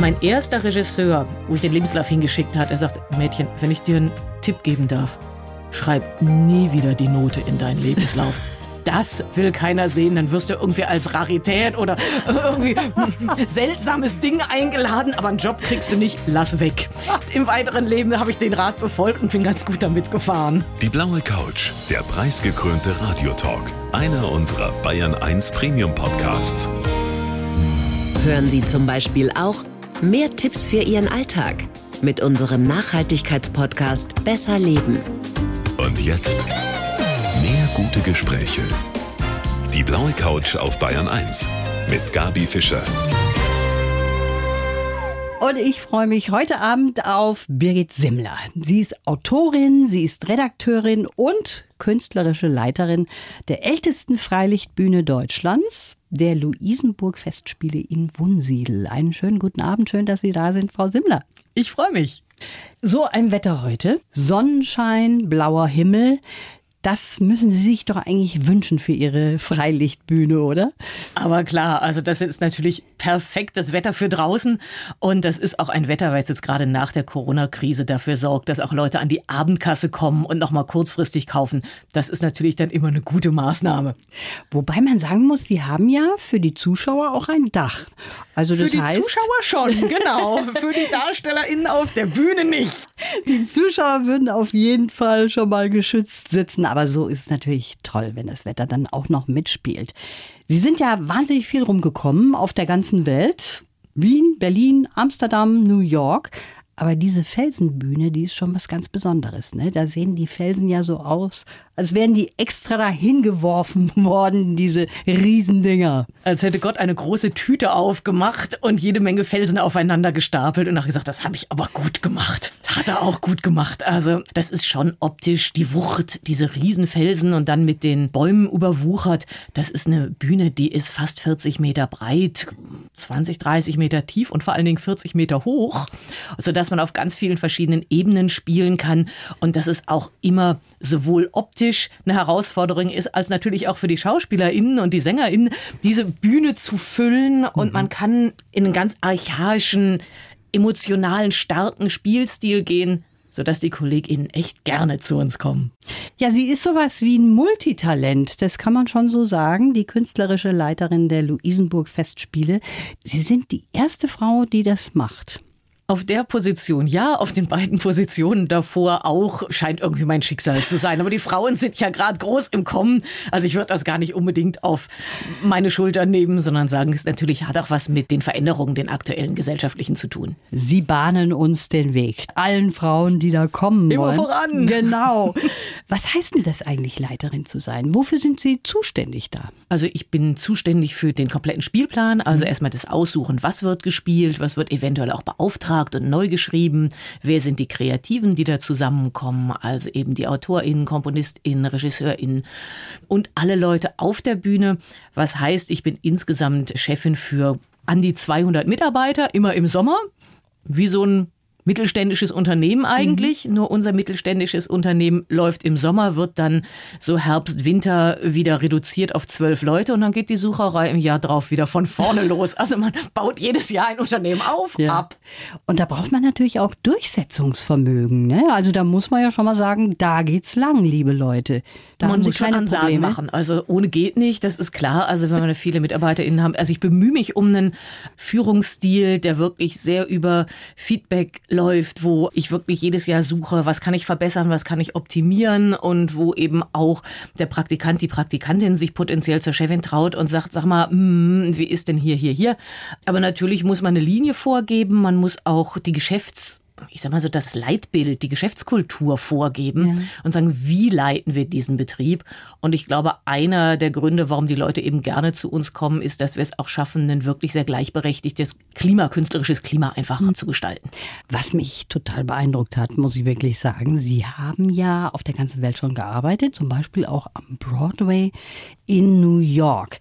Mein erster Regisseur, wo ich den Lebenslauf hingeschickt hat, er sagt, Mädchen, wenn ich dir einen Tipp geben darf, schreib nie wieder die Note in deinen Lebenslauf. Das will keiner sehen, dann wirst du irgendwie als Rarität oder irgendwie seltsames Ding eingeladen, aber einen Job kriegst du nicht, lass weg. Im weiteren Leben habe ich den Rat befolgt und bin ganz gut damit gefahren. Die blaue Couch, der preisgekrönte Radiotalk, einer unserer Bayern 1 Premium Podcasts. Hören Sie zum Beispiel auch mehr Tipps für Ihren Alltag mit unserem Nachhaltigkeitspodcast Besser Leben. Und jetzt mehr gute Gespräche. Die blaue Couch auf Bayern 1 mit Gabi Fischer. Und ich freue mich heute Abend auf Birgit Simmler. Sie ist Autorin, sie ist Redakteurin und künstlerische Leiterin der ältesten Freilichtbühne Deutschlands, der Luisenburg-Festspiele in Wunsiedel. Einen schönen guten Abend, schön, dass Sie da sind, Frau Simmler. Ich freue mich. So ein Wetter heute. Sonnenschein, blauer Himmel. Das müssen Sie sich doch eigentlich wünschen für Ihre Freilichtbühne, oder? Aber klar, also das ist natürlich perfektes Wetter für draußen und das ist auch ein Wetter, weil es jetzt gerade nach der Corona-Krise dafür sorgt, dass auch Leute an die Abendkasse kommen und nochmal kurzfristig kaufen. Das ist natürlich dann immer eine gute Maßnahme. Wobei man sagen muss, Sie haben ja für die Zuschauer auch ein Dach. Also das für die heißt, Zuschauer schon, genau. für die DarstellerInnen auf der Bühne nicht. Die Zuschauer würden auf jeden Fall schon mal geschützt sitzen. Aber so ist es natürlich toll, wenn das Wetter dann auch noch mitspielt. Sie sind ja wahnsinnig viel rumgekommen auf der ganzen Welt. Wien, Berlin, Amsterdam, New York. Aber diese Felsenbühne, die ist schon was ganz Besonderes. Ne? Da sehen die Felsen ja so aus, als wären die extra dahin geworfen worden, diese Riesendinger. Als hätte Gott eine große Tüte aufgemacht und jede Menge Felsen aufeinander gestapelt und nachher gesagt, das habe ich aber gut gemacht. Das hat er auch gut gemacht. Also das ist schon optisch die Wucht, diese Riesenfelsen und dann mit den Bäumen überwuchert. Das ist eine Bühne, die ist fast 40 Meter breit, 20, 30 Meter tief und vor allen Dingen 40 Meter hoch, sodass man auf ganz vielen verschiedenen Ebenen spielen kann und dass es auch immer sowohl optisch eine Herausforderung ist, als natürlich auch für die SchauspielerInnen und die SängerInnen, diese Bühne zu füllen und man kann in einen ganz archaischen, emotionalen, starken Spielstil gehen, sodass die KollegInnen echt gerne zu uns kommen. Ja, sie ist sowas wie ein Multitalent, das kann man schon so sagen. Die künstlerische Leiterin der Luisenburg Festspiele. Sie sind die erste Frau, die das macht. Auf der Position ja, auf den beiden Positionen davor auch scheint irgendwie mein Schicksal zu sein. Aber die Frauen sind ja gerade groß im Kommen. Also ich würde das gar nicht unbedingt auf meine Schultern nehmen, sondern sagen, es natürlich hat auch was mit den Veränderungen, den aktuellen gesellschaftlichen zu tun. Sie bahnen uns den Weg. Allen Frauen, die da kommen Immer wollen. voran. Genau. Was heißt denn das eigentlich, Leiterin zu sein? Wofür sind Sie zuständig da? Also ich bin zuständig für den kompletten Spielplan, also erstmal das Aussuchen, was wird gespielt, was wird eventuell auch beauftragt und neu geschrieben, wer sind die Kreativen, die da zusammenkommen, also eben die AutorInnen, KomponistInnen, RegisseurInnen und alle Leute auf der Bühne. Was heißt, ich bin insgesamt Chefin für an die 200 Mitarbeiter, immer im Sommer, wie so ein mittelständisches Unternehmen eigentlich. Mhm. Nur unser mittelständisches Unternehmen läuft im Sommer, wird dann so Herbst, Winter wieder reduziert auf zwölf Leute und dann geht die Sucherei im Jahr drauf wieder von vorne los. Also man baut jedes Jahr ein Unternehmen auf, ab. Und da braucht man natürlich auch Durchsetzungsvermögen. Ne? Also da muss man ja schon mal sagen, da geht's lang, liebe Leute. Da man muss schon Ansagen Probleme. machen. Also ohne geht nicht, das ist klar. Also wenn wir viele MitarbeiterInnen haben. Also ich bemühe mich um einen Führungsstil, der wirklich sehr über Feedback läuft, wo ich wirklich jedes Jahr suche, was kann ich verbessern, was kann ich optimieren und wo eben auch der Praktikant, die Praktikantin sich potenziell zur Chefin traut und sagt, sag mal, hm, wie ist denn hier, hier, hier? Aber natürlich muss man eine Linie vorgeben, man muss auch die Geschäfts ich sag mal so, das Leitbild, die Geschäftskultur vorgeben und sagen, wie leiten wir diesen Betrieb? Und ich glaube, einer der Gründe, warum die Leute eben gerne zu uns kommen, ist, dass wir es auch schaffen, ein wirklich sehr gleichberechtigtes Klima, künstlerisches Klima einfach zu gestalten. Was mich total beeindruckt hat, muss ich wirklich sagen, Sie haben ja auf der ganzen Welt schon gearbeitet, zum Beispiel auch am Broadway in New York.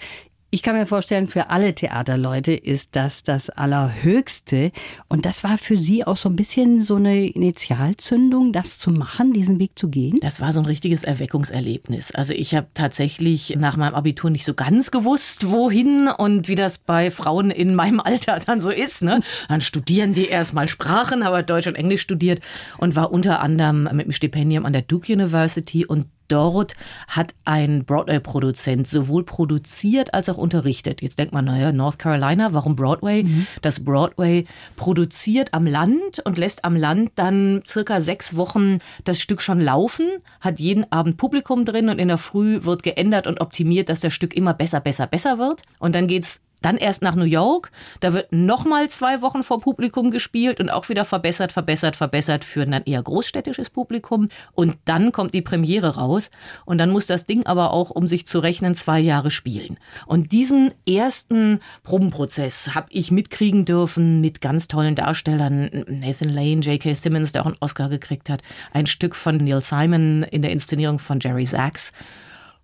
Ich kann mir vorstellen, für alle Theaterleute ist das das Allerhöchste. Und das war für Sie auch so ein bisschen so eine Initialzündung, das zu machen, diesen Weg zu gehen? Das war so ein richtiges Erweckungserlebnis. Also ich habe tatsächlich nach meinem Abitur nicht so ganz gewusst, wohin und wie das bei Frauen in meinem Alter dann so ist. Ne? Dann studieren die erstmal Sprachen, aber Deutsch und Englisch studiert und war unter anderem mit einem Stipendium an der Duke University und dort hat ein Broadway-Produzent sowohl produziert als auch unterrichtet. Jetzt denkt man, naja, North Carolina, warum Broadway? Mhm. Das Broadway produziert am Land und lässt am Land dann circa sechs Wochen das Stück schon laufen, hat jeden Abend Publikum drin und in der Früh wird geändert und optimiert, dass das Stück immer besser, besser, besser wird. Und dann geht's dann erst nach New York. Da wird nochmal zwei Wochen vor Publikum gespielt und auch wieder verbessert, verbessert, verbessert für ein eher großstädtisches Publikum. Und dann kommt die Premiere raus. Und dann muss das Ding aber auch, um sich zu rechnen, zwei Jahre spielen. Und diesen ersten Probenprozess habe ich mitkriegen dürfen mit ganz tollen Darstellern. Nathan Lane, J.K. Simmons, der auch einen Oscar gekriegt hat. Ein Stück von Neil Simon in der Inszenierung von Jerry Sachs.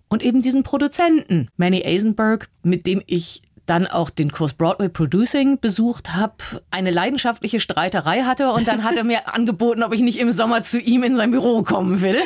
Und eben diesen Produzenten, Manny Eisenberg, mit dem ich dann auch den Kurs Broadway Producing besucht habe, eine leidenschaftliche Streiterei hatte und dann hat er mir angeboten, ob ich nicht im Sommer zu ihm in sein Büro kommen will.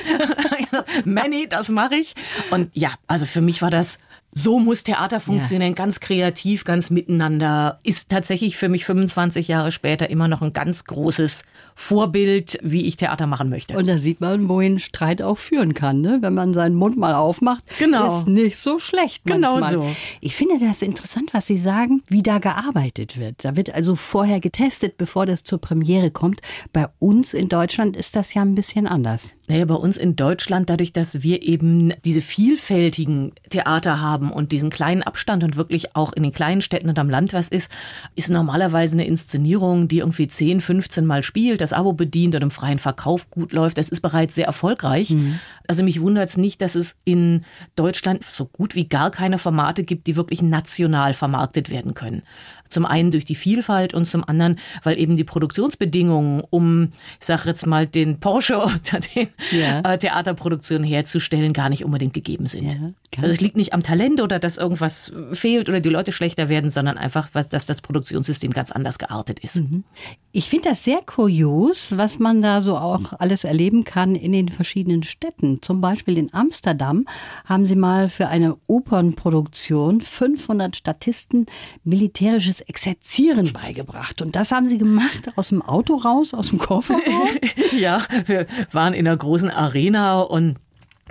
Manny, das mache ich. Und ja, also für mich war das so muss Theater funktionieren, ja. ganz kreativ, ganz miteinander. Ist tatsächlich für mich 25 Jahre später immer noch ein ganz großes Vorbild, wie ich Theater machen möchte. Und da sieht man, wohin Streit auch führen kann, ne? wenn man seinen Mund mal aufmacht. Genau. Ist nicht so schlecht manchmal. Genau so. Ich finde das interessant, was Sie sagen, wie da gearbeitet wird. Da wird also vorher getestet, bevor das zur Premiere kommt. Bei uns in Deutschland ist das ja ein bisschen anders. Naja, bei uns in Deutschland, dadurch, dass wir eben diese vielfältigen Theater haben und diesen kleinen Abstand und wirklich auch in den kleinen Städten und am Land was ist, ist normalerweise eine Inszenierung, die irgendwie 10, 15 Mal spielt, das Abo bedient und im freien Verkauf gut läuft. Das ist bereits sehr erfolgreich. Mhm. Also mich wundert es nicht, dass es in Deutschland so gut wie gar keine Formate gibt, die wirklich national vermarktet werden können. Zum einen durch die Vielfalt und zum anderen, weil eben die Produktionsbedingungen, um, ich sage jetzt mal, den Porsche unter den ja. äh, Theaterproduktionen herzustellen, gar nicht unbedingt gegeben sind. Ja, also es liegt nicht am Talent oder dass irgendwas fehlt oder die Leute schlechter werden, sondern einfach, dass das Produktionssystem ganz anders geartet ist. Mhm. Ich finde das sehr kurios, was man da so auch alles erleben kann in den verschiedenen Städten. Zum Beispiel in Amsterdam haben sie mal für eine Opernproduktion 500 Statisten militärisches Exerzieren beigebracht. Und das haben Sie gemacht aus dem Auto raus, aus dem Kofferraum? ja, wir waren in einer großen Arena und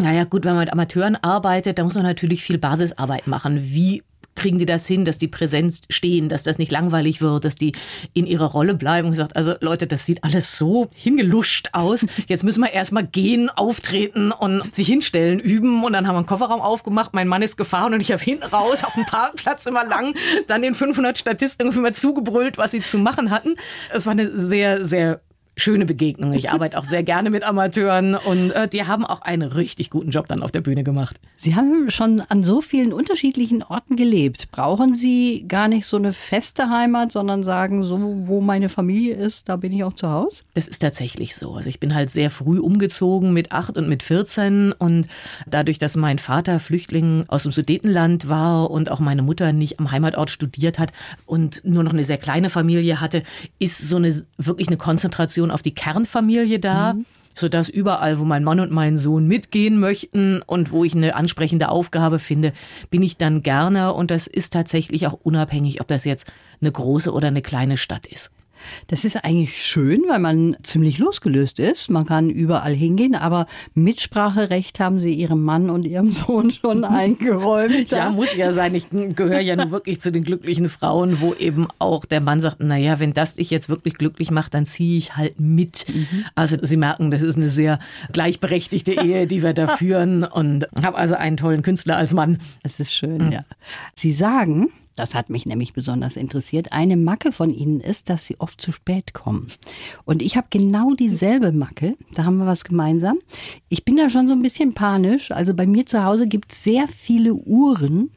naja, gut, wenn man mit Amateuren arbeitet, da muss man natürlich viel Basisarbeit machen. Wie kriegen die das hin, dass die Präsenz stehen, dass das nicht langweilig wird, dass die in ihrer Rolle bleiben und gesagt, also Leute, das sieht alles so hingeluscht aus. Jetzt müssen wir erstmal gehen, auftreten und sich hinstellen, üben und dann haben wir einen Kofferraum aufgemacht. Mein Mann ist gefahren und ich habe hinten raus auf dem Parkplatz immer lang dann den 500 Statisten irgendwie mal zugebrüllt, was sie zu machen hatten. Es war eine sehr, sehr schöne Begegnung. Ich arbeite auch sehr gerne mit Amateuren und äh, die haben auch einen richtig guten Job dann auf der Bühne gemacht. Sie haben schon an so vielen unterschiedlichen Orten gelebt. Brauchen Sie gar nicht so eine feste Heimat, sondern sagen, so wo meine Familie ist, da bin ich auch zu Hause? Das ist tatsächlich so. Also ich bin halt sehr früh umgezogen mit acht und mit 14 und dadurch, dass mein Vater Flüchtling aus dem Sudetenland war und auch meine Mutter nicht am Heimatort studiert hat und nur noch eine sehr kleine Familie hatte, ist so eine wirklich eine Konzentration auf die Kernfamilie da. Mhm sodass überall, wo mein Mann und mein Sohn mitgehen möchten und wo ich eine ansprechende Aufgabe finde, bin ich dann gerne und das ist tatsächlich auch unabhängig, ob das jetzt eine große oder eine kleine Stadt ist. Das ist eigentlich schön, weil man ziemlich losgelöst ist. Man kann überall hingehen, aber Mitspracherecht haben Sie Ihrem Mann und Ihrem Sohn schon eingeräumt. ja, muss ja sein. Ich gehöre ja nun wirklich zu den glücklichen Frauen, wo eben auch der Mann sagt, na ja, wenn das dich jetzt wirklich glücklich macht, dann ziehe ich halt mit. Mhm. Also Sie merken, das ist eine sehr gleichberechtigte Ehe, die wir da führen und habe also einen tollen Künstler als Mann. Das ist schön, mhm. ja. Sie sagen, das hat mich nämlich besonders interessiert. Eine Macke von Ihnen ist, dass Sie oft zu spät kommen. Und ich habe genau dieselbe Macke. Da haben wir was gemeinsam. Ich bin da schon so ein bisschen panisch. Also bei mir zu Hause gibt es sehr viele Uhren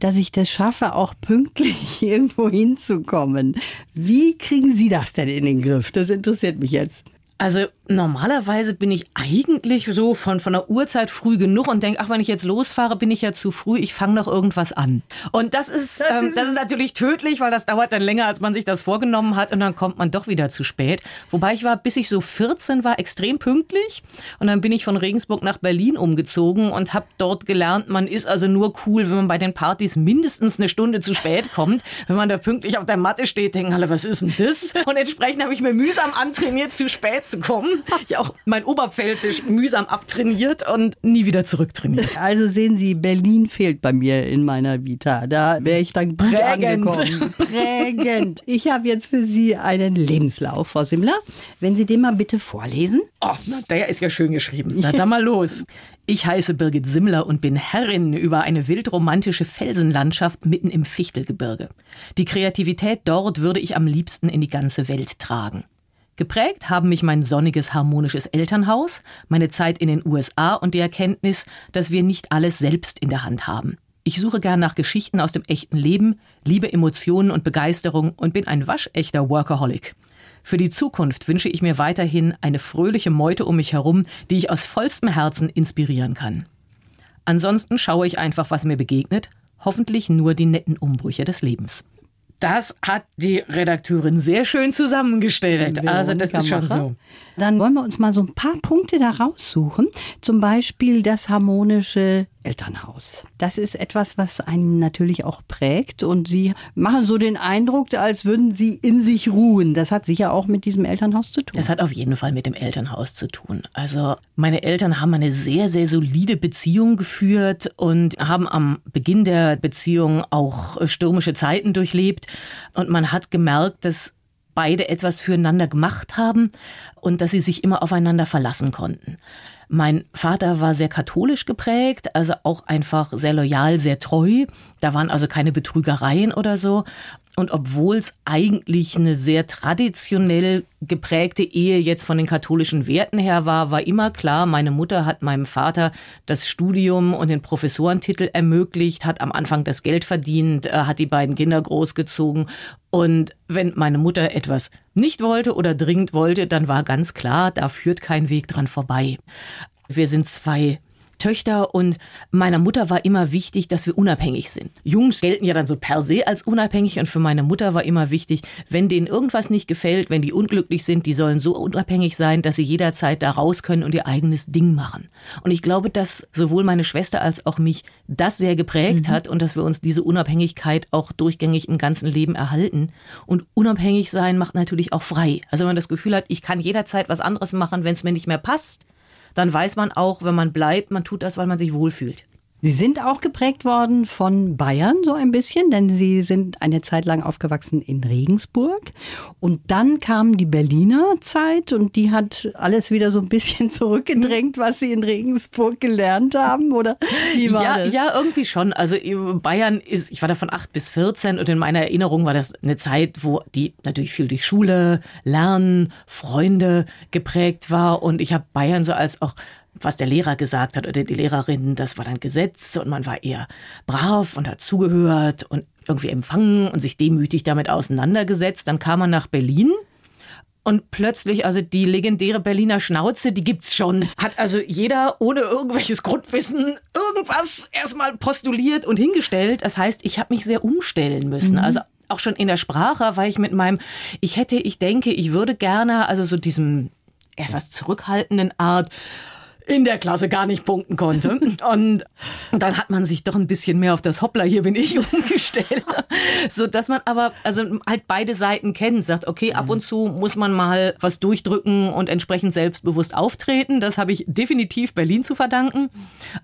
dass ich das schaffe, auch pünktlich irgendwo hinzukommen. Wie kriegen Sie das denn in den Griff? Das interessiert mich jetzt. Also normalerweise bin ich eigentlich so von, von der Uhrzeit früh genug und denke, ach, wenn ich jetzt losfahre, bin ich ja zu früh, ich fange noch irgendwas an. Und das ist, das, ähm, ist, das ist natürlich tödlich, weil das dauert dann länger, als man sich das vorgenommen hat und dann kommt man doch wieder zu spät. Wobei ich war, bis ich so 14 war, extrem pünktlich und dann bin ich von Regensburg nach Berlin umgezogen und habe dort gelernt, man ist also nur cool, wenn man bei den Partys mindestens eine Stunde zu spät kommt. Wenn man da pünktlich auf der Matte steht, denken alle, was ist denn das? Und entsprechend habe ich mir mühsam antrainiert, zu spät zu kommen. Ich auch mein Oberpfälzisch mühsam abtrainiert und nie wieder zurücktrainiert. Also sehen Sie, Berlin fehlt bei mir in meiner Vita. Da wäre ich dann gut Prägend. angekommen. Prägend. Ich habe jetzt für Sie einen Lebenslauf, Frau Simmler. Wenn Sie den mal bitte vorlesen. Oh, na, der ist ja schön geschrieben. Na, dann mal los. Ich heiße Birgit Simmler und bin Herrin über eine wildromantische Felsenlandschaft mitten im Fichtelgebirge. Die Kreativität dort würde ich am liebsten in die ganze Welt tragen. Geprägt haben mich mein sonniges, harmonisches Elternhaus, meine Zeit in den USA und die Erkenntnis, dass wir nicht alles selbst in der Hand haben. Ich suche gern nach Geschichten aus dem echten Leben, liebe Emotionen und Begeisterung und bin ein waschechter Workaholic. Für die Zukunft wünsche ich mir weiterhin eine fröhliche Meute um mich herum, die ich aus vollstem Herzen inspirieren kann. Ansonsten schaue ich einfach, was mir begegnet, hoffentlich nur die netten Umbrüche des Lebens. Das hat die Redakteurin sehr schön zusammengestellt. Veronika also das ist schon so. Dann wollen wir uns mal so ein paar Punkte da raussuchen. Zum Beispiel das harmonische Elternhaus. Das ist etwas, was einen natürlich auch prägt und Sie machen so den Eindruck, als würden Sie in sich ruhen. Das hat sicher auch mit diesem Elternhaus zu tun. Das hat auf jeden Fall mit dem Elternhaus zu tun. Also meine Eltern haben eine sehr, sehr solide Beziehung geführt und haben am Beginn der Beziehung auch stürmische Zeiten durchlebt und man hat gemerkt, dass beide etwas füreinander gemacht haben und dass sie sich immer aufeinander verlassen konnten. Mein Vater war sehr katholisch geprägt, also auch einfach sehr loyal, sehr treu. Da waren also keine Betrügereien oder so. Und obwohl es eigentlich eine sehr traditionell geprägte Ehe jetzt von den katholischen Werten her war, war immer klar, meine Mutter hat meinem Vater das Studium und den Professorentitel ermöglicht, hat am Anfang das Geld verdient, äh, hat die beiden Kinder großgezogen. Und wenn meine Mutter etwas nicht wollte oder dringend wollte, dann war ganz klar, da führt kein Weg dran vorbei. Wir sind zwei Töchter und meiner Mutter war immer wichtig, dass wir unabhängig sind. Jungs gelten ja dann so per se als unabhängig und für meine Mutter war immer wichtig, wenn denen irgendwas nicht gefällt, wenn die unglücklich sind, die sollen so unabhängig sein, dass sie jederzeit da raus können und ihr eigenes Ding machen. Und ich glaube, dass sowohl meine Schwester als auch mich das sehr geprägt mhm. hat und dass wir uns diese Unabhängigkeit auch durchgängig im ganzen Leben erhalten. Und unabhängig sein macht natürlich auch frei. Also wenn man das Gefühl hat, ich kann jederzeit was anderes machen, wenn es mir nicht mehr passt, dann weiß man auch, wenn man bleibt, man tut das, weil man sich wohlfühlt. Sie sind auch geprägt worden von Bayern so ein bisschen, denn Sie sind eine Zeit lang aufgewachsen in Regensburg. Und dann kam die Berliner Zeit und die hat alles wieder so ein bisschen zurückgedrängt, was Sie in Regensburg gelernt haben, oder wie war ja, das? Ja, irgendwie schon. Also Bayern ist, ich war da von 8 bis 14 und in meiner Erinnerung war das eine Zeit, wo die natürlich viel durch Schule, Lernen, Freunde geprägt war. Und ich habe Bayern so als auch was der Lehrer gesagt hat oder die Lehrerin, das war dann Gesetz und man war eher brav und hat zugehört und irgendwie empfangen und sich demütig damit auseinandergesetzt. Dann kam man nach Berlin und plötzlich, also die legendäre Berliner Schnauze, die gibt's schon. Hat also jeder ohne irgendwelches Grundwissen irgendwas erstmal postuliert und hingestellt. Das heißt, ich habe mich sehr umstellen müssen. Mhm. Also auch schon in der Sprache war ich mit meinem, ich hätte, ich denke, ich würde gerne, also so diesem etwas zurückhaltenden Art, in der Klasse gar nicht punkten konnte. Und dann hat man sich doch ein bisschen mehr auf das Hoppla, hier bin ich umgestellt. so dass man aber also halt beide Seiten kennt, sagt, okay, ab und zu muss man mal was durchdrücken und entsprechend selbstbewusst auftreten. Das habe ich definitiv Berlin zu verdanken.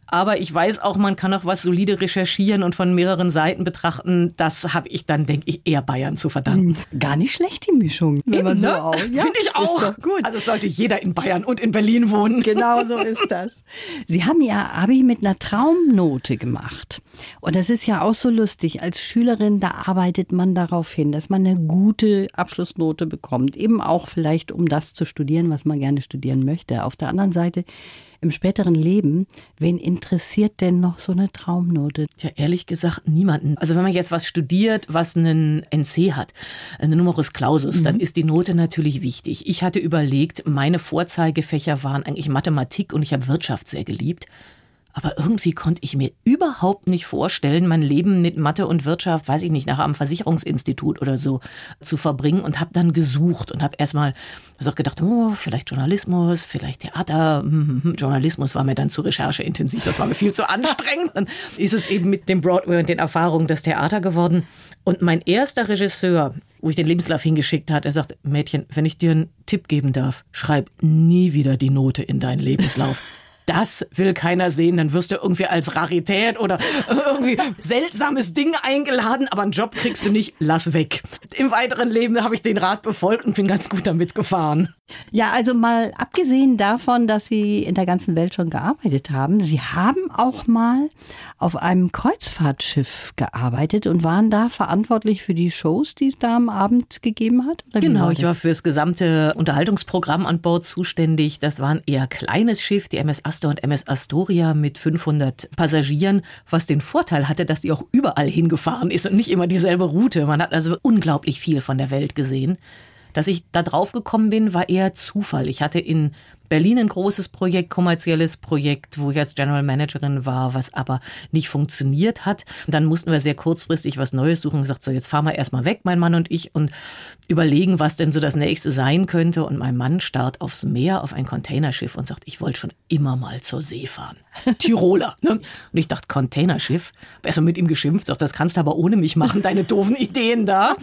Aber ich weiß auch, man kann auch was solide recherchieren und von mehreren Seiten betrachten. Das habe ich dann, denke ich, eher Bayern zu verdanken. Hm, gar nicht schlecht, die Mischung. Wenn man so ne? auch. Ja, Finde ich auch. Also sollte jeder in Bayern und in Berlin wohnen. Genau so ist ist das? Sie haben Ihr Abi mit einer Traumnote gemacht. Und das ist ja auch so lustig. Als Schülerin, da arbeitet man darauf hin, dass man eine gute Abschlussnote bekommt. Eben auch vielleicht, um das zu studieren, was man gerne studieren möchte. Auf der anderen Seite im späteren Leben, wen interessiert denn noch so eine Traumnote? Ja, ehrlich gesagt, niemanden. Also wenn man jetzt was studiert, was einen NC hat, eine Numerus Clausus, mhm. dann ist die Note natürlich wichtig. Ich hatte überlegt, meine Vorzeigefächer waren eigentlich Mathematik und ich habe Wirtschaft sehr geliebt. Aber irgendwie konnte ich mir überhaupt nicht vorstellen, mein Leben mit Mathe und Wirtschaft, weiß ich nicht, nachher am Versicherungsinstitut oder so zu verbringen und habe dann gesucht und habe erstmal also gedacht, oh, vielleicht Journalismus, vielleicht Theater. Journalismus war mir dann zu rechercheintensiv, das war mir viel zu anstrengend. Dann ist es eben mit dem Broadway und den Erfahrungen das Theater geworden. Und mein erster Regisseur, wo ich den Lebenslauf hingeschickt hat, er sagt, Mädchen, wenn ich dir einen Tipp geben darf, schreib nie wieder die Note in deinen Lebenslauf das will keiner sehen, dann wirst du irgendwie als Rarität oder irgendwie seltsames Ding eingeladen, aber einen Job kriegst du nicht, lass weg. Im weiteren Leben habe ich den Rat befolgt und bin ganz gut damit gefahren. Ja, also mal abgesehen davon, dass Sie in der ganzen Welt schon gearbeitet haben, Sie haben auch mal auf einem Kreuzfahrtschiff gearbeitet und waren da verantwortlich für die Shows, die es da am Abend gegeben hat? genau, war ich war für das gesamte Unterhaltungsprogramm an Bord zuständig. Das war ein eher kleines Schiff, die MS Astor und MS Astoria mit 500 Passagieren, was den Vorteil hatte, dass die auch überall hingefahren ist und nicht immer dieselbe Route. Man hat also unglaublich viel von der Welt gesehen. Dass ich da drauf gekommen bin, war eher Zufall. Ich hatte in Berlin ein großes Projekt, kommerzielles Projekt, wo ich als General Managerin war, was aber nicht funktioniert hat. Und dann mussten wir sehr kurzfristig was Neues suchen und gesagt, so jetzt fahren wir erstmal weg, mein Mann und ich, und überlegen, was denn so das nächste sein könnte. Und mein Mann starrt aufs Meer auf ein Containerschiff und sagt, ich wollte schon immer mal zur See fahren. Tiroler. Ne? Und ich dachte, Containerschiff. Besser mit ihm geschimpft, doch das kannst du aber ohne mich machen, deine doofen Ideen da.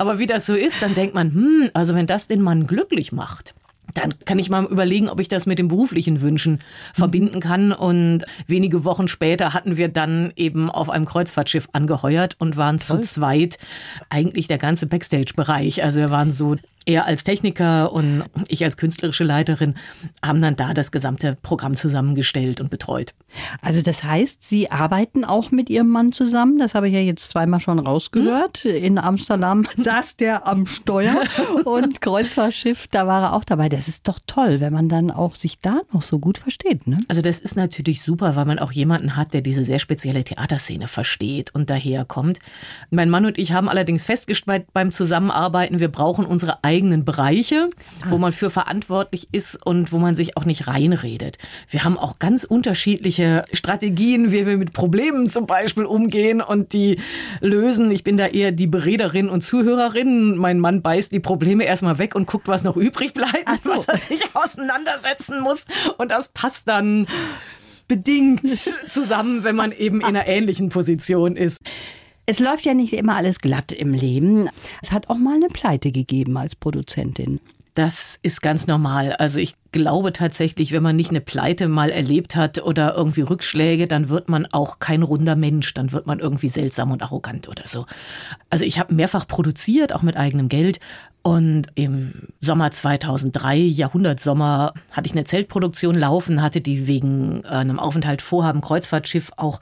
Aber wie das so ist, dann denkt man, hm, also wenn das den Mann glücklich macht, dann kann ich mal überlegen, ob ich das mit den beruflichen Wünschen verbinden kann. Und wenige Wochen später hatten wir dann eben auf einem Kreuzfahrtschiff angeheuert und waren Toll. zu zweit eigentlich der ganze Backstage-Bereich. Also wir waren so er als Techniker und ich als künstlerische Leiterin haben dann da das gesamte Programm zusammengestellt und betreut. Also das heißt, Sie arbeiten auch mit Ihrem Mann zusammen. Das habe ich ja jetzt zweimal schon rausgehört. Hm? In Amsterdam saß der am Steuer und Kreuzfahrtschiff, da war er auch dabei. Das ist doch toll, wenn man dann auch sich da noch so gut versteht. Ne? Also das ist natürlich super, weil man auch jemanden hat, der diese sehr spezielle Theaterszene versteht und daherkommt. Mein Mann und ich haben allerdings festgestellt beim Zusammenarbeiten, wir brauchen unsere eigenen Bereiche, wo man für verantwortlich ist und wo man sich auch nicht reinredet. Wir haben auch ganz unterschiedliche Strategien, wie wir mit Problemen zum Beispiel umgehen und die lösen. Ich bin da eher die Berederin und Zuhörerin. Mein Mann beißt die Probleme erstmal weg und guckt, was noch übrig bleibt, so. was er sich auseinandersetzen muss. Und das passt dann bedingt zusammen, wenn man eben in einer ähnlichen Position ist. Es läuft ja nicht immer alles glatt im Leben. Es hat auch mal eine Pleite gegeben als Produzentin. Das ist ganz normal. Also ich glaube tatsächlich, wenn man nicht eine Pleite mal erlebt hat oder irgendwie Rückschläge, dann wird man auch kein runder Mensch. Dann wird man irgendwie seltsam und arrogant oder so. Also ich habe mehrfach produziert, auch mit eigenem Geld. Und im Sommer 2003, Jahrhundertsommer, hatte ich eine Zeltproduktion laufen, hatte die wegen einem Aufenthalt vorhaben Kreuzfahrtschiff auch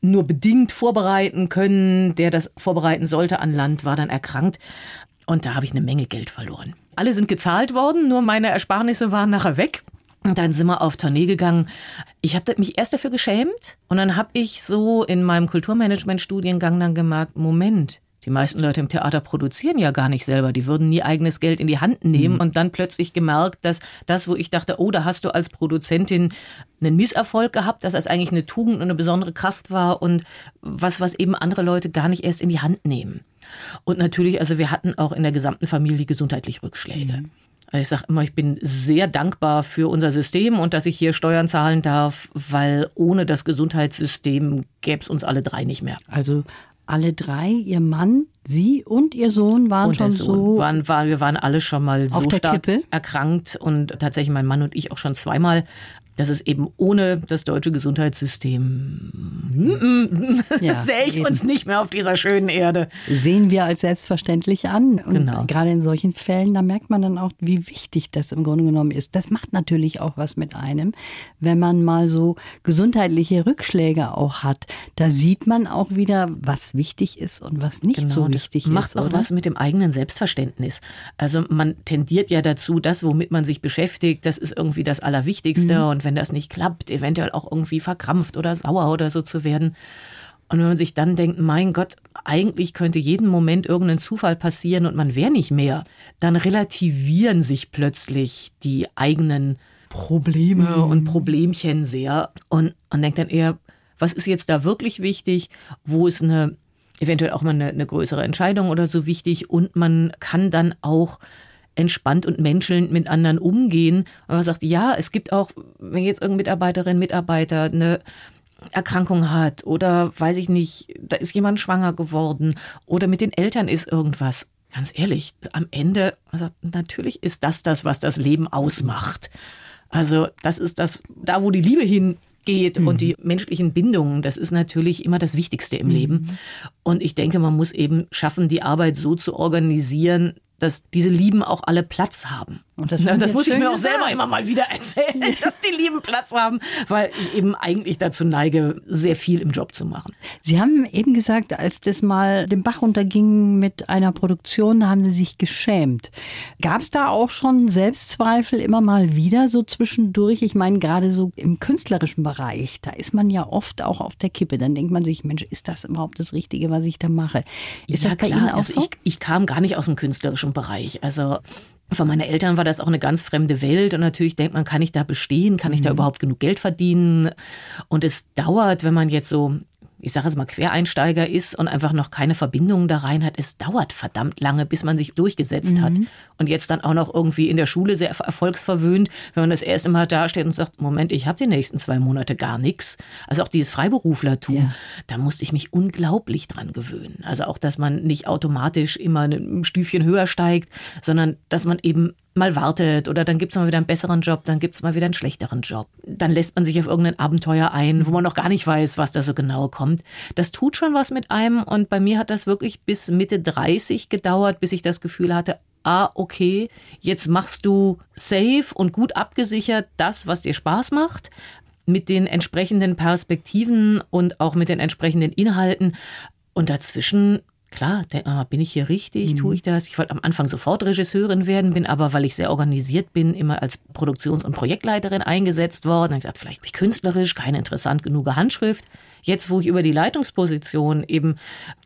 nur bedingt vorbereiten können. Der das vorbereiten sollte an Land, war dann erkrankt. Und da habe ich eine Menge Geld verloren. Alle sind gezahlt worden, nur meine Ersparnisse waren nachher weg. Und dann sind wir auf Tournee gegangen. Ich habe mich erst dafür geschämt und dann habe ich so in meinem Kulturmanagement-Studiengang dann gemerkt, Moment, die meisten Leute im Theater produzieren ja gar nicht selber. Die würden nie eigenes Geld in die Hand nehmen mhm. und dann plötzlich gemerkt, dass das, wo ich dachte, oh, da hast du als Produzentin einen Misserfolg gehabt, dass das eigentlich eine Tugend und eine besondere Kraft war und was, was eben andere Leute gar nicht erst in die Hand nehmen. Und natürlich, also wir hatten auch in der gesamten Familie gesundheitlich Rückschläge. Mhm. Also ich sage immer, ich bin sehr dankbar für unser System und dass ich hier Steuern zahlen darf, weil ohne das Gesundheitssystem gäbe es uns alle drei nicht mehr. Also alle drei, Ihr Mann, Sie und Ihr Sohn waren und schon Sohn so. Waren, waren, wir waren alle schon mal so stark Kippe. erkrankt und tatsächlich mein Mann und ich auch schon zweimal dass es eben ohne das deutsche Gesundheitssystem ja, sähe ich eben. uns nicht mehr auf dieser schönen Erde. Sehen wir als selbstverständlich an. Und genau. gerade in solchen Fällen, da merkt man dann auch, wie wichtig das im Grunde genommen ist. Das macht natürlich auch was mit einem, wenn man mal so gesundheitliche Rückschläge auch hat. Da sieht man auch wieder, was wichtig ist und was nicht genau, so wichtig das macht ist. Macht auch oder? was mit dem eigenen Selbstverständnis. Also man tendiert ja dazu, das, womit man sich beschäftigt, das ist irgendwie das Allerwichtigste. Mhm. Und wenn das nicht klappt, eventuell auch irgendwie verkrampft oder sauer oder so zu werden. Und wenn man sich dann denkt, mein Gott, eigentlich könnte jeden Moment irgendein Zufall passieren und man wäre nicht mehr, dann relativieren sich plötzlich die eigenen Probleme mhm. und Problemchen sehr und man denkt dann eher, was ist jetzt da wirklich wichtig? Wo ist eine eventuell auch mal eine, eine größere Entscheidung oder so wichtig und man kann dann auch entspannt und menschelnd mit anderen umgehen. Und man sagt, ja, es gibt auch, wenn jetzt irgendeine Mitarbeiterin, Mitarbeiter eine Erkrankung hat oder weiß ich nicht, da ist jemand schwanger geworden oder mit den Eltern ist irgendwas. Ganz ehrlich, am Ende, man sagt, natürlich ist das das, was das Leben ausmacht. Also das ist das, da wo die Liebe hingeht mhm. und die menschlichen Bindungen, das ist natürlich immer das Wichtigste im mhm. Leben. Und ich denke, man muss eben schaffen, die Arbeit so zu organisieren, dass diese Lieben auch alle Platz haben. Und das, das muss ich mir auch selber immer mal wieder erzählen, ja. dass die Lieben Platz haben, weil ich eben eigentlich dazu neige, sehr viel im Job zu machen. Sie haben eben gesagt, als das mal den Bach runterging mit einer Produktion, da haben Sie sich geschämt. Gab es da auch schon Selbstzweifel immer mal wieder so zwischendurch? Ich meine, gerade so im künstlerischen Bereich, da ist man ja oft auch auf der Kippe. Dann denkt man sich, Mensch, ist das überhaupt das Richtige, was ich da mache? Ist ja, das bei klar. Ihnen auch also so? Ich, ich kam gar nicht aus dem künstlerischen Bereich. Also für meine Eltern war das auch eine ganz fremde Welt und natürlich denkt man, kann ich da bestehen, kann ich da mhm. überhaupt genug Geld verdienen? Und es dauert, wenn man jetzt so ich sage es mal, Quereinsteiger ist und einfach noch keine Verbindungen da rein hat, es dauert verdammt lange, bis man sich durchgesetzt mhm. hat. Und jetzt dann auch noch irgendwie in der Schule sehr erfolgsverwöhnt, wenn man das erste Mal dasteht und sagt, Moment, ich habe die nächsten zwei Monate gar nichts. Also auch dieses Freiberuflertum, ja. da musste ich mich unglaublich dran gewöhnen. Also auch, dass man nicht automatisch immer ein Stüfchen höher steigt, sondern dass man eben mal wartet oder dann gibt es mal wieder einen besseren Job, dann gibt es mal wieder einen schlechteren Job. Dann lässt man sich auf irgendein Abenteuer ein, wo man noch gar nicht weiß, was da so genau kommt. Das tut schon was mit einem und bei mir hat das wirklich bis Mitte 30 gedauert, bis ich das Gefühl hatte, ah, okay, jetzt machst du safe und gut abgesichert das, was dir Spaß macht mit den entsprechenden Perspektiven und auch mit den entsprechenden Inhalten. Und dazwischen Klar, mal, bin ich hier richtig? Mhm. Tue ich das? Ich wollte am Anfang sofort Regisseurin werden, bin aber, weil ich sehr organisiert bin, immer als Produktions- und Projektleiterin eingesetzt worden. Ich gesagt, vielleicht bin ich künstlerisch, keine interessant genug Handschrift. Jetzt, wo ich über die Leitungsposition eben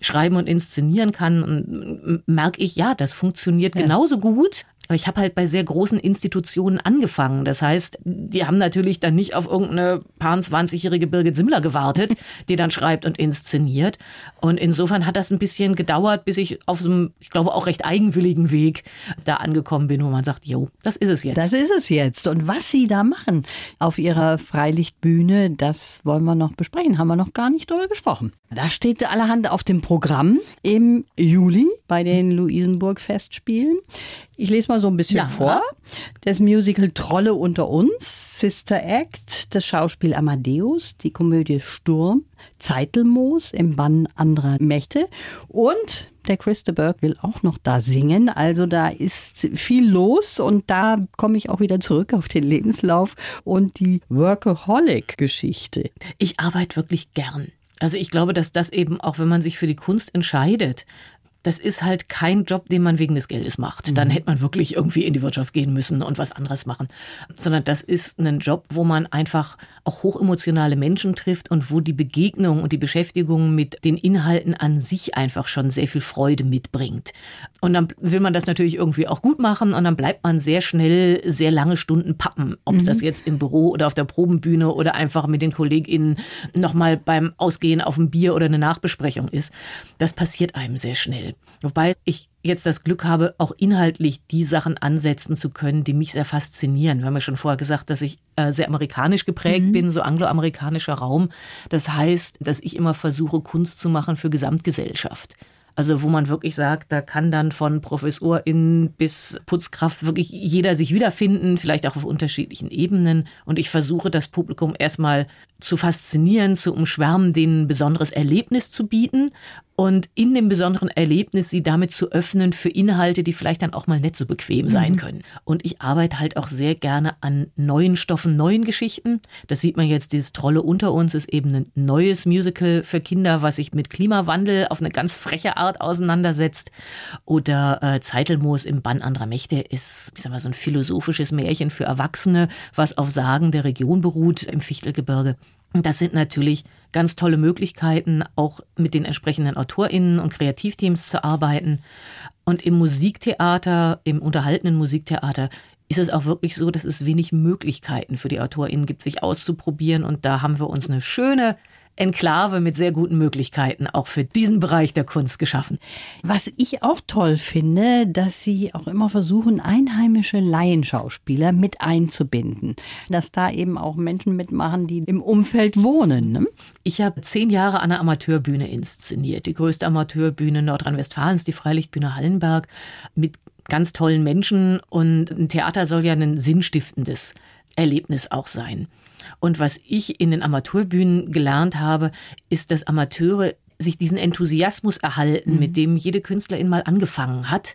schreiben und inszenieren kann, merke ich, ja, das funktioniert ja. genauso gut aber ich habe halt bei sehr großen Institutionen angefangen. Das heißt, die haben natürlich dann nicht auf irgendeine paar 20-jährige Birgit Simmler gewartet, die dann schreibt und inszeniert. Und insofern hat das ein bisschen gedauert, bis ich auf so einem, ich glaube, auch recht eigenwilligen Weg da angekommen bin, wo man sagt, jo, das ist es jetzt. Das ist es jetzt. Und was Sie da machen auf Ihrer Freilichtbühne, das wollen wir noch besprechen. Haben wir noch gar nicht drüber gesprochen. Da steht allerhand auf dem Programm im Juli bei den Luisenburg-Festspielen. Ich lese mal so ein bisschen ja. vor. Das Musical Trolle unter uns, Sister Act, das Schauspiel Amadeus, die Komödie Sturm, Zeitelmoos im Bann anderer Mächte und der Christa Burke will auch noch da singen. Also da ist viel los und da komme ich auch wieder zurück auf den Lebenslauf und die Workaholic-Geschichte. Ich arbeite wirklich gern. Also ich glaube, dass das eben auch, wenn man sich für die Kunst entscheidet, das ist halt kein Job, den man wegen des Geldes macht. Mhm. Dann hätte man wirklich irgendwie in die Wirtschaft gehen müssen und was anderes machen. Sondern das ist ein Job, wo man einfach auch hochemotionale Menschen trifft und wo die Begegnung und die Beschäftigung mit den Inhalten an sich einfach schon sehr viel Freude mitbringt. Und dann will man das natürlich irgendwie auch gut machen und dann bleibt man sehr schnell sehr lange Stunden pappen. Ob es mhm. das jetzt im Büro oder auf der Probenbühne oder einfach mit den KollegInnen nochmal beim Ausgehen auf ein Bier oder eine Nachbesprechung ist. Das passiert einem sehr schnell. Wobei ich jetzt das Glück habe, auch inhaltlich die Sachen ansetzen zu können, die mich sehr faszinieren. Wir haben ja schon vorher gesagt, dass ich äh, sehr amerikanisch geprägt mhm. bin, so angloamerikanischer Raum. Das heißt, dass ich immer versuche, Kunst zu machen für Gesamtgesellschaft. Also wo man wirklich sagt, da kann dann von Professorin bis Putzkraft wirklich jeder sich wiederfinden, vielleicht auch auf unterschiedlichen Ebenen. Und ich versuche das Publikum erstmal zu faszinieren, zu umschwärmen, denen ein besonderes Erlebnis zu bieten und in dem besonderen Erlebnis sie damit zu öffnen für Inhalte, die vielleicht dann auch mal nicht so bequem sein mhm. können. Und ich arbeite halt auch sehr gerne an neuen Stoffen, neuen Geschichten. Das sieht man jetzt, dieses Trolle unter uns ist eben ein neues Musical für Kinder, was sich mit Klimawandel auf eine ganz freche Art auseinandersetzt. Oder äh, Zeitelmoos im Bann anderer Mächte ist, ich sag mal, so ein philosophisches Märchen für Erwachsene, was auf Sagen der Region beruht im Fichtelgebirge. Das sind natürlich ganz tolle Möglichkeiten, auch mit den entsprechenden AutorInnen und Kreativteams zu arbeiten. Und im Musiktheater, im unterhaltenen Musiktheater, ist es auch wirklich so, dass es wenig Möglichkeiten für die AutorInnen gibt, sich auszuprobieren. Und da haben wir uns eine schöne Enklave mit sehr guten Möglichkeiten auch für diesen Bereich der Kunst geschaffen. Was ich auch toll finde, dass Sie auch immer versuchen, einheimische Laienschauspieler mit einzubinden. Dass da eben auch Menschen mitmachen, die im Umfeld wohnen. Ne? Ich habe zehn Jahre an einer Amateurbühne inszeniert. Die größte Amateurbühne Nordrhein-Westfalens, die Freilichtbühne Hallenberg, mit ganz tollen Menschen. Und ein Theater soll ja ein sinnstiftendes Erlebnis auch sein. Und was ich in den Amateurbühnen gelernt habe, ist, dass Amateure sich diesen Enthusiasmus erhalten, mhm. mit dem jede Künstlerin mal angefangen hat,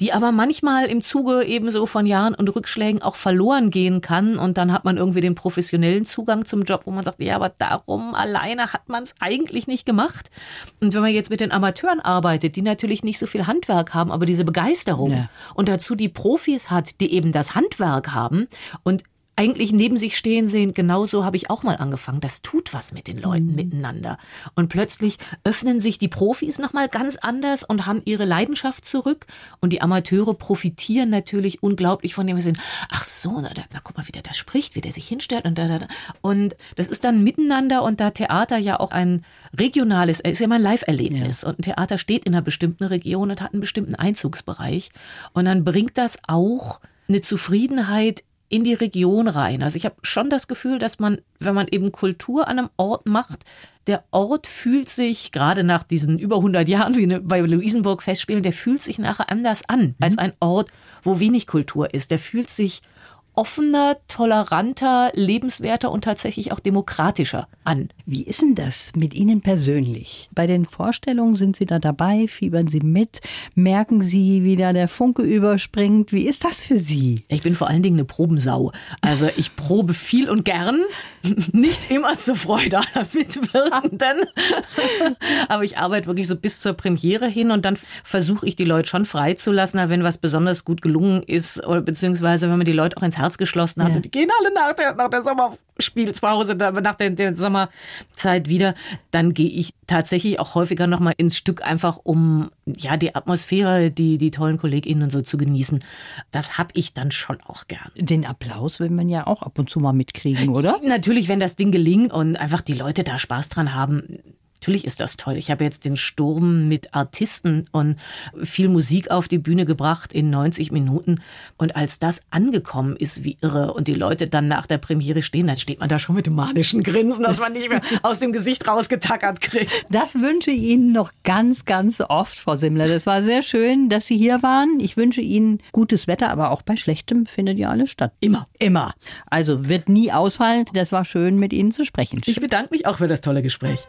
die aber manchmal im Zuge ebenso von Jahren und Rückschlägen auch verloren gehen kann und dann hat man irgendwie den professionellen Zugang zum Job, wo man sagt, ja, aber darum alleine hat man es eigentlich nicht gemacht. Und wenn man jetzt mit den Amateuren arbeitet, die natürlich nicht so viel Handwerk haben, aber diese Begeisterung ja. und dazu die Profis hat, die eben das Handwerk haben und eigentlich neben sich stehen sehen, genauso habe ich auch mal angefangen. Das tut was mit den Leuten mhm. miteinander. Und plötzlich öffnen sich die Profis nochmal ganz anders und haben ihre Leidenschaft zurück. Und die Amateure profitieren natürlich unglaublich von dem, wir sehen, ach so, na, da, na guck mal, wie der da spricht, wie der sich hinstellt und da, da, da. Und das ist dann miteinander und da Theater ja auch ein regionales, ist ja mal ein Live-Erlebnis. Ja. Und ein Theater steht in einer bestimmten Region und hat einen bestimmten Einzugsbereich. Und dann bringt das auch eine Zufriedenheit in die Region rein. Also ich habe schon das Gefühl, dass man, wenn man eben Kultur an einem Ort macht, der Ort fühlt sich, gerade nach diesen über 100 Jahren, wie bei Luisenburg festspielen, der fühlt sich nachher anders an mhm. als ein Ort, wo wenig Kultur ist. Der fühlt sich offener, toleranter, lebenswerter und tatsächlich auch demokratischer an. Wie ist denn das mit Ihnen persönlich? Bei den Vorstellungen sind Sie da dabei, fiebern Sie mit, merken Sie, wie da der Funke überspringt. Wie ist das für Sie? Ich bin vor allen Dingen eine Probensau. Also ich probe viel und gern, nicht immer zur Freude aller Mitwirkenden. Aber ich arbeite wirklich so bis zur Premiere hin und dann versuche ich die Leute schon freizulassen, wenn was besonders gut gelungen ist oder beziehungsweise wenn man die Leute auch ins Herz geschlossen hat. Ja. Und die gehen alle nach der, nach der Sommerspielpause, nach der, der Sommerzeit wieder. Dann gehe ich tatsächlich auch häufiger nochmal ins Stück, einfach um ja die Atmosphäre, die, die tollen KollegInnen und so zu genießen. Das habe ich dann schon auch gern. Den Applaus will man ja auch ab und zu mal mitkriegen, oder? Natürlich, wenn das Ding gelingt und einfach die Leute da Spaß dran haben Natürlich ist das toll. Ich habe jetzt den Sturm mit Artisten und viel Musik auf die Bühne gebracht in 90 Minuten. Und als das angekommen ist wie irre und die Leute dann nach der Premiere stehen, dann steht man da schon mit dem manischen Grinsen, dass man nicht mehr aus dem Gesicht rausgetackert kriegt. Das wünsche ich Ihnen noch ganz, ganz oft, Frau Simmler. Das war sehr schön, dass Sie hier waren. Ich wünsche Ihnen gutes Wetter, aber auch bei schlechtem findet ja alles statt. Immer. Immer. Also wird nie ausfallen. Das war schön, mit Ihnen zu sprechen. Ich bedanke mich auch für das tolle Gespräch.